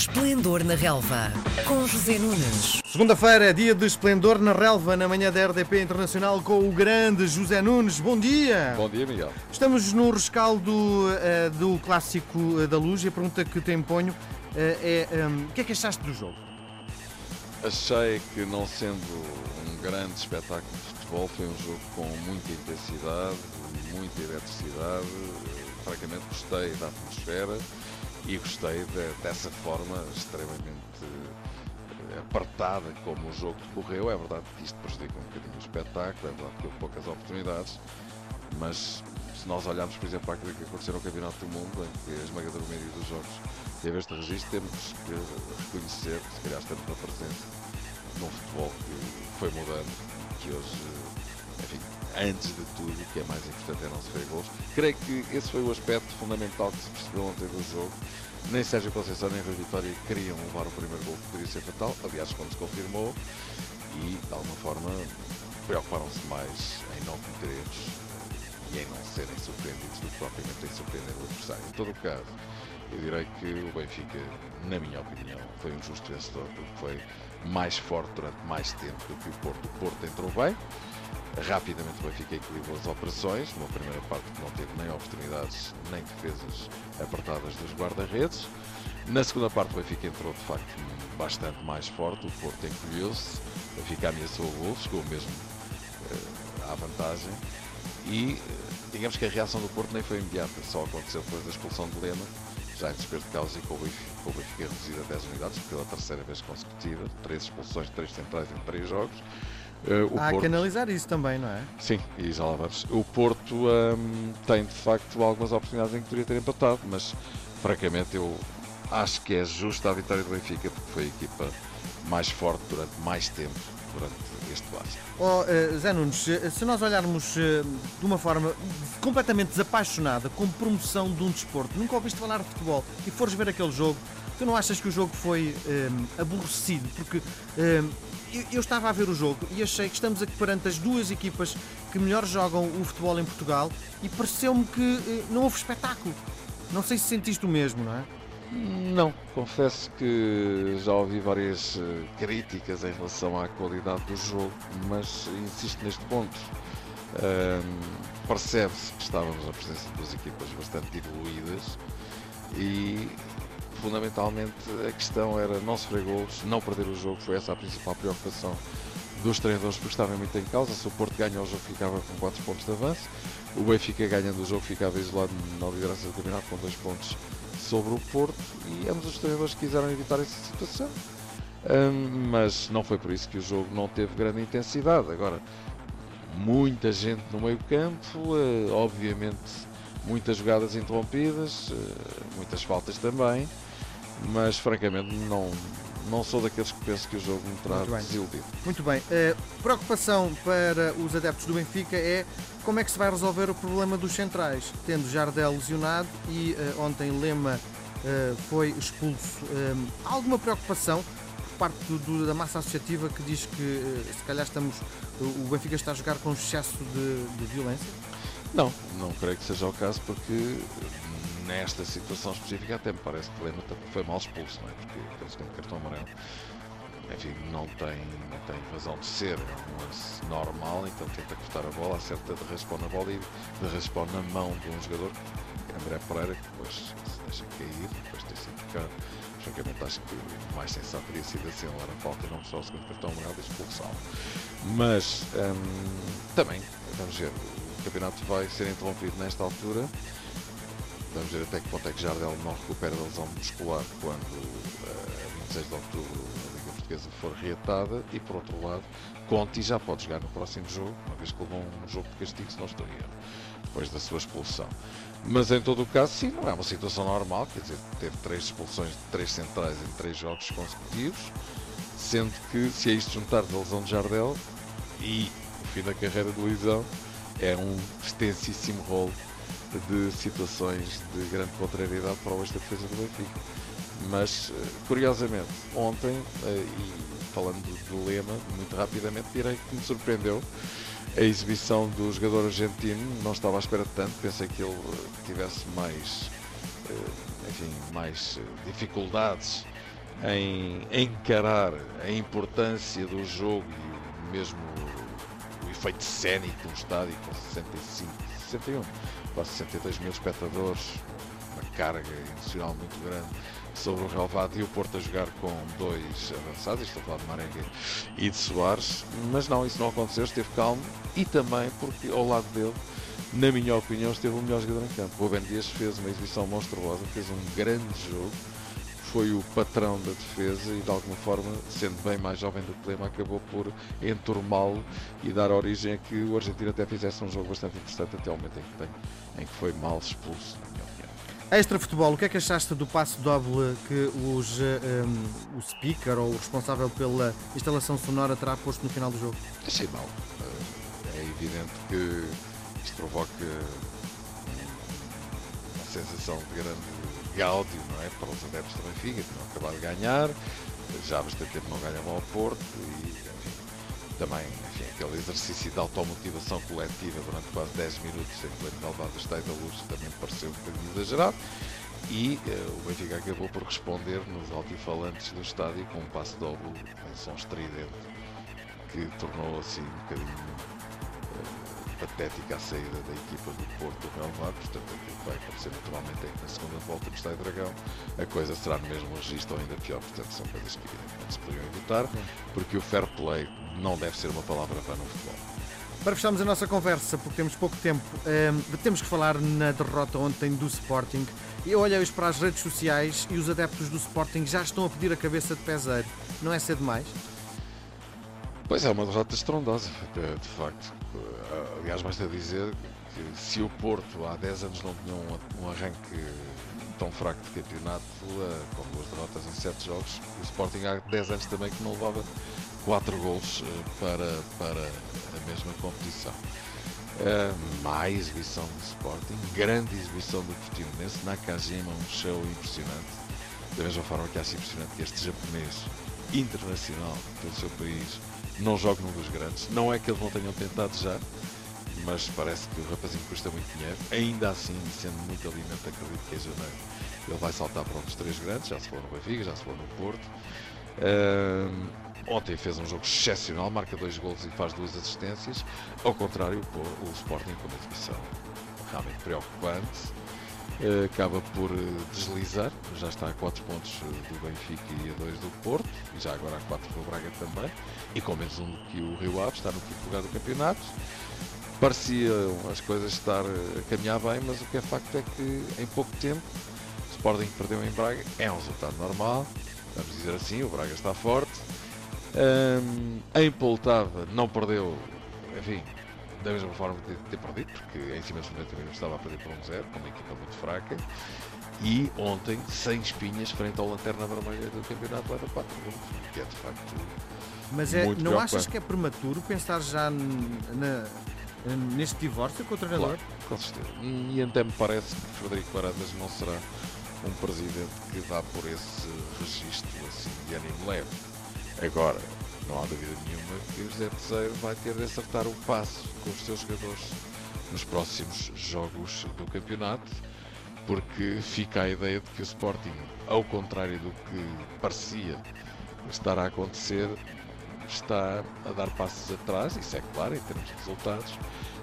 Esplendor na Relva, com José Nunes. Segunda-feira é dia de esplendor na relva, na manhã da RDP Internacional, com o grande José Nunes. Bom dia! Bom dia, Miguel. Estamos no rescaldo uh, do clássico uh, da luz e a pergunta que te imponho uh, é: um, o que é que achaste do jogo? Achei que, não sendo um grande espetáculo de futebol, foi um jogo com muita intensidade, muita eletricidade. Francamente, gostei da atmosfera e gostei de, dessa forma extremamente eh, apertada como o jogo decorreu. É verdade que isto prejudica um bocadinho o espetáculo, é verdade que houve poucas oportunidades, mas se nós olharmos, por exemplo, para aquilo que aconteceu no Campeonato do Mundo, em que a esmagadora média dos jogos teve este registro, temos que reconhecer que se calhar estamos na presença num futebol que foi mudando, que hoje, enfim, antes de tudo, o que é mais importante é não sofrer gols. Creio que esse foi o aspecto fundamental que se percebeu ontem do jogo. Nem Sérgio Conceição nem Rui Vitória queriam levar o primeiro gol que poderia ser fatal, aliás, quando se confirmou, e de alguma forma preocuparam-se mais em não cometer e em não serem surpreendidos do que propriamente em surpreender o adversário. Em todo o caso, eu direi que o Benfica, na minha opinião, foi um justo vencedor, porque foi mais forte durante mais tempo do que o Porto. O Porto entrou bem, Rapidamente o Benfica equilibrou as operações, numa primeira parte que não teve nem oportunidades nem defesas apertadas dos guarda-redes. Na segunda parte o Benfica entrou de facto bastante mais forte, o Porto encolheu-se, o Benfica ameaçou o gol, chegou mesmo uh, à vantagem e uh, digamos que a reação do Porto nem foi imediata, só aconteceu depois da expulsão de Lema, já em desespero de causa e com o Benfica, com reduzido a 10 unidades pela terceira vez consecutiva, três expulsões, três centrais em três jogos. Uh, Há Porto... que analisar isso também, não é? Sim, e já lá vamos. O Porto um, tem de facto algumas oportunidades em que poderia ter empatado, mas francamente eu acho que é justa a vitória do Benfica porque foi a equipa mais forte durante mais tempo durante este base. Oh, uh, Zé Nunes, eh, se nós olharmos uh, de uma forma completamente desapaixonada, com promoção de um desporto, nunca ouviste falar de futebol e fores ver aquele jogo, tu não achas que o jogo foi um, aborrecido? Porque um, eu, estava a ver o jogo e achei que estamos aqui perante as duas equipas que melhor jogam o futebol em Portugal e pareceu-me que eh, não houve espetáculo. Não sei se sentiste o mesmo, não é? Não, confesso que já ouvi várias eh, críticas em relação à qualidade do jogo, mas insisto neste ponto. Um, Percebe-se que estávamos na presença de duas equipas bastante evoluídas e fundamentalmente a questão era não sofrer gols, não perder o jogo, foi essa a principal preocupação dos treinadores porque estava muito em causa. Se o Porto ganha o jogo ficava com 4 pontos de avanço, o Benfica ganhando o jogo ficava isolado na liderança do campeonato com 2 pontos sobre o Porto e ambos os treinadores quiseram evitar essa situação. Um, mas não foi por isso que o jogo não teve grande intensidade. Agora, muita gente no meio campo, uh, obviamente muitas jogadas interrompidas, uh, muitas faltas também mas francamente não, não sou daqueles que penso que o jogo me terá desiludido. Muito bem. Uh, preocupação para os adeptos do Benfica é como é que se vai resolver o problema dos centrais, tendo Jardel lesionado e uh, ontem Lema uh, foi expulso. há alguma preocupação por parte do, do, da massa associativa que diz que se calhar estamos o Benfica está a jogar com excesso de, de violência? Não, não creio que seja o caso porque nesta situação específica até me parece que Lema foi mal expulso, não é? Porque aquele segundo cartão amarelo enfim, não tem, não tem razão de ser, é um lance normal, então tenta cortar a bola, acerta de raspão na bola e de raspão na mão de um jogador, André Pereira, que depois se deixa cair, depois tem sido tocado. Francamente, acho que o mais sensato teria sido assinalar a falta e não só o segundo cartão amarelo e expulsá-lo. Mas hum, também, vamos ver, o campeonato vai ser interrompido nesta altura. Vamos ver até que ponto é que Jardel não recupera a lesão muscular quando, a 26 de outubro, a Liga Portuguesa for reatada. E, por outro lado, Conti já pode jogar no próximo jogo, uma vez que levou um jogo de castigo, se não erro, depois da sua expulsão. Mas, em todo o caso, sim, não é uma situação normal, quer dizer, teve três expulsões de três centrais em três jogos consecutivos, sendo que, se a isto juntar a lesão de Jardel e o fim da carreira de Luizão, é um extensíssimo rolo de situações de grande contrariedade para o ex-defesa do Benfica. Mas, eh, curiosamente, ontem, eh, e falando do Lema, muito rapidamente, direi que me surpreendeu a exibição do jogador argentino. Não estava à espera de tanto, pensei que ele tivesse mais, eh, enfim, mais dificuldades em encarar a importância do jogo e mesmo o efeito cénico de um estádio com 65, 61, quase 62 mil espectadores, uma carga emocional muito grande sobre o relevado e o Porto a jogar com dois avançados, estou a falar de Marenga e de Soares, mas não, isso não aconteceu, esteve calmo e também porque ao lado dele, na minha opinião, esteve o melhor jogador em campo. O Dias fez uma exibição monstruosa, fez um grande jogo, foi o patrão da defesa e de alguma forma, sendo bem mais jovem do que Lema, acabou por enturmá-lo e dar origem a que o Argentina até fizesse um jogo bastante interessante até o momento em que, tem, em que foi mal expulso, na minha opinião. Extra futebol, o que é que achaste do passo doble que os, um, o speaker ou o responsável pela instalação sonora terá posto no final do jogo? Achei mal. É evidente que isto provoca uma sensação de grande gáudio não é? para os adeptos do Benfica, não acabaram de ganhar, já há bastante tempo não ganhavam ao Porto e enfim, também enfim, aquele exercício de automotivação coletiva durante quase 10 minutos em pleno Galvado do Estádio da Luz também pareceu um bocadinho exagerado e uh, o Benfica acabou por responder nos altifalantes do estádio com um passo dobro em som estridente que tornou assim um bocadinho patética a saída da equipa do Porto do Relvado, portanto aquilo que vai acontecer naturalmente é que na segunda volta no Estádio Dragão a coisa será no mesmo registro ou ainda pior, portanto são coisas que evidentemente se poderiam evitar, porque o fair play não deve ser uma palavra para no futebol. Para fecharmos a nossa conversa, porque temos pouco tempo, ehm, temos que falar na derrota ontem do Sporting. Eu olhei para as redes sociais e os adeptos do Sporting já estão a pedir a cabeça de Peseiro. Não é ser demais? Pois é, uma derrota estrondosa, de facto. Aliás, basta dizer que se o Porto há 10 anos não tinha um, arranque tão fraco de campeonato, uh, com duas derrotas em 7 jogos, o Sporting há 10 anos também que não levava 4 gols uh, para, para a mesma competição. Uh, má exibição do Sporting, grande exibição do Portimonense, Nakajima, um show impressionante. Da mesma forma que acho impressionante que este japonês internacional pelo seu país não joga num dos grandes. Não é que eles não tenham tentado já, mas parece que o rapazinho custa muito dinheiro. Ainda assim, sendo muito alimento, acredito que em janeiro ele vai saltar para um dos três grandes. Já se falou no Benfica, já se falou no Porto. Ontem fez um jogo excepcional, marca dois gols e faz duas assistências. Ao contrário, o, o Sporting com uma exibição realmente preocupante. Uh, acaba por uh, deslizar, já está a 4 pontos uh, do Benfica e a 2 do Porto, e já agora a 4 do Braga também, e com menos um que o Rio Ave, está no quinto lugar do campeonato. Pareciam as coisas estar a caminhar bem, mas o que é facto é que em pouco tempo o Sporting perdeu em Braga, é um resultado normal, vamos dizer assim, o Braga está forte. Um, em Poltava não perdeu, enfim, da mesma forma que ter perdido, porque em cima dos 90 minutos estava a perder por um zero, com uma equipa muito fraca. E ontem, sem espinhas, frente ao Lanterna Vermelha do campeonato, leva 4 pontos, que é de facto. Mas é, não achas que é prematuro pensar já na, neste divórcio com o treinador? Claro, com certeza. E até me parece que Frederico Varandas não será um presidente que vá por esse registro assim, de ânimo leve. Agora, não há dúvida nenhuma que o José Peseiro vai ter de acertar o passo com os seus jogadores nos próximos jogos do campeonato, porque fica a ideia de que o Sporting, ao contrário do que parecia estar a acontecer, está a dar passos atrás, isso é claro, em termos de resultados,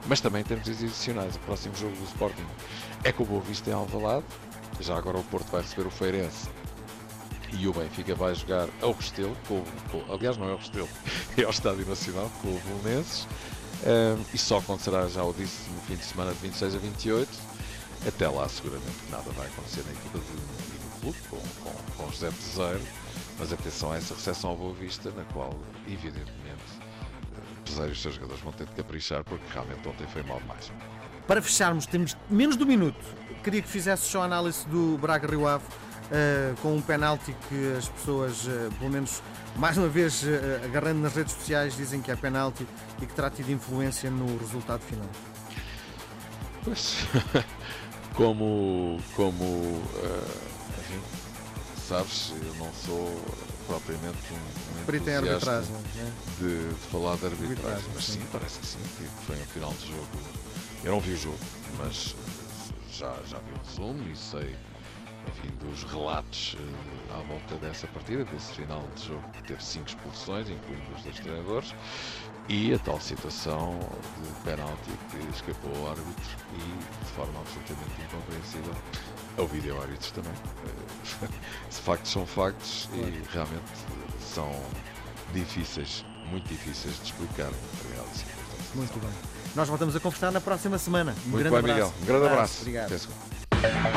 mas também em termos exibicionais. O próximo jogo do Sporting é com o Boa Vista em Alvalade, já agora o Porto vai receber o Feirense e o Benfica vai jogar ao Restelo, com, com, aliás não é ao Restelo, é ao Estádio Nacional, com o Belenenses, um, e só acontecerá, já o disse, no fim de semana de 26 a 28. Até lá, seguramente nada vai acontecer na equipa de, no clube, com, com, com José Peseiro, mas atenção a essa recepção ao Boa Vista, na qual, evidentemente, Peseiro e os seus jogadores vão ter de caprichar, porque realmente ontem foi mal demais. Para fecharmos, temos menos de um minuto. Queria que fizesse só a análise do Braga Rio Ave uh, com um penalti que as pessoas, uh, pelo menos mais uma vez, uh, agarrando nas redes sociais, dizem que é penalti e que terá tido influência no resultado final. Pois, como, como sabes, eu não sou propriamente um, um Perito em arbitragem né? de, de, falar de arbitragem, arbitragem mas sim, sim, parece que sim, que foi um final de jogo. Eu não vi o jogo, mas já, já vi o resumo e sei enfim, dos relatos eh, à volta dessa partida, desse final de jogo que teve cinco expulsões, incluindo os dois treinadores, e a tal situação de penalti que escapou ao árbitro e de forma absolutamente incompreensível ao vídeo árbitros também. Eh, factos são factos e realmente são difíceis, muito difíceis de explicar reais Muito bem. Nós voltamos a conversar na próxima semana. Um Muito grande bem, abraço. Miguel. Um grande abraço. Obrigado.